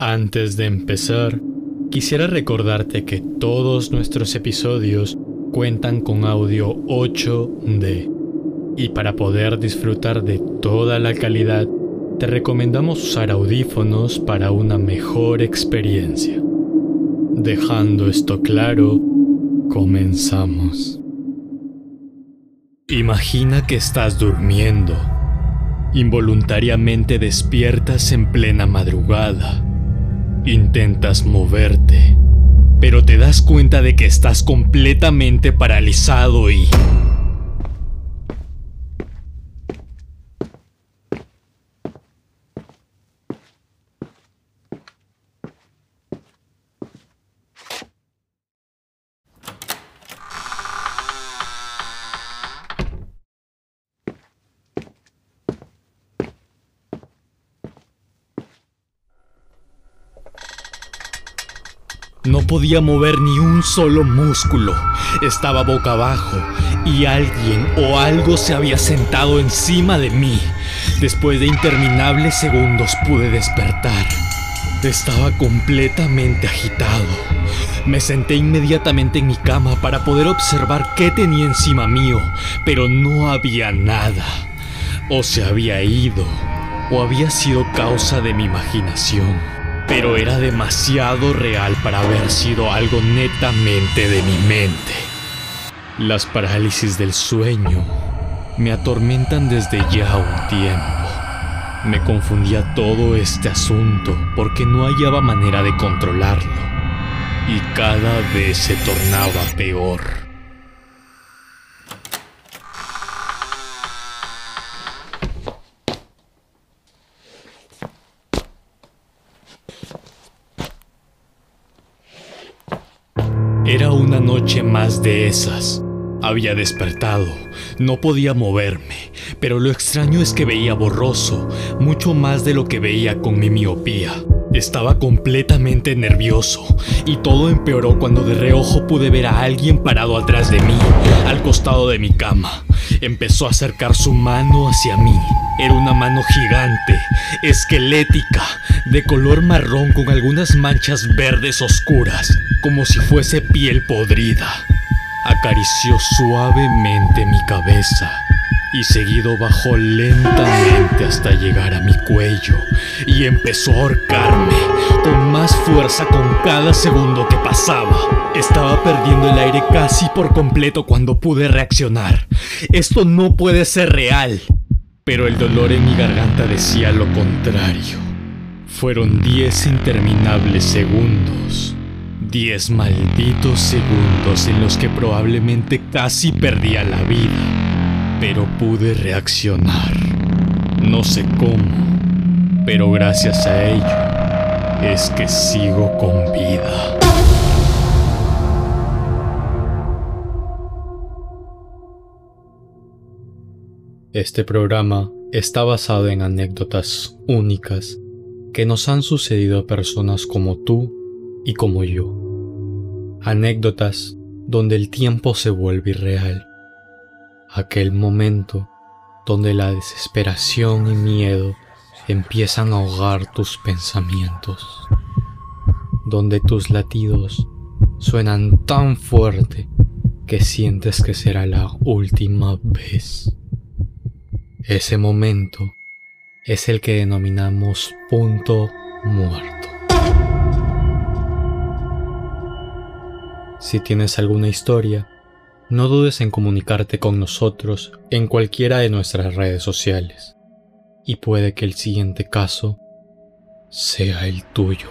Antes de empezar, quisiera recordarte que todos nuestros episodios cuentan con audio 8D. Y para poder disfrutar de toda la calidad, te recomendamos usar audífonos para una mejor experiencia. Dejando esto claro, comenzamos. Imagina que estás durmiendo. Involuntariamente despiertas en plena madrugada. Intentas moverte, pero te das cuenta de que estás completamente paralizado y... No podía mover ni un solo músculo. Estaba boca abajo y alguien o algo se había sentado encima de mí. Después de interminables segundos pude despertar. Estaba completamente agitado. Me senté inmediatamente en mi cama para poder observar qué tenía encima mío, pero no había nada. O se había ido, o había sido causa de mi imaginación pero era demasiado real para haber sido algo netamente de mi mente. Las parálisis del sueño me atormentan desde ya un tiempo. Me confundía todo este asunto porque no hallaba manera de controlarlo y cada vez se tornaba peor. Era una noche más de esas. Había despertado, no podía moverme, pero lo extraño es que veía borroso, mucho más de lo que veía con mi miopía. Estaba completamente nervioso y todo empeoró cuando de reojo pude ver a alguien parado atrás de mí, al costado de mi cama. Empezó a acercar su mano hacia mí. Era una mano gigante, esquelética, de color marrón con algunas manchas verdes oscuras, como si fuese piel podrida. Acarició suavemente mi cabeza y seguido bajó lentamente hasta llegar a mi cuello y empezó a ahorcarme con más fuerza con cada segundo que pasaba. Estaba perdiendo el aire casi por completo cuando pude reaccionar. Esto no puede ser real. Pero el dolor en mi garganta decía lo contrario. Fueron diez interminables segundos. Diez malditos segundos en los que probablemente casi perdía la vida pero pude reaccionar. No sé cómo, pero gracias a ello es que sigo con vida. Este programa está basado en anécdotas únicas que nos han sucedido a personas como tú y como yo. Anécdotas donde el tiempo se vuelve irreal aquel momento donde la desesperación y miedo empiezan a ahogar tus pensamientos, donde tus latidos suenan tan fuerte que sientes que será la última vez. Ese momento es el que denominamos punto muerto. Si tienes alguna historia, no dudes en comunicarte con nosotros en cualquiera de nuestras redes sociales. Y puede que el siguiente caso sea el tuyo.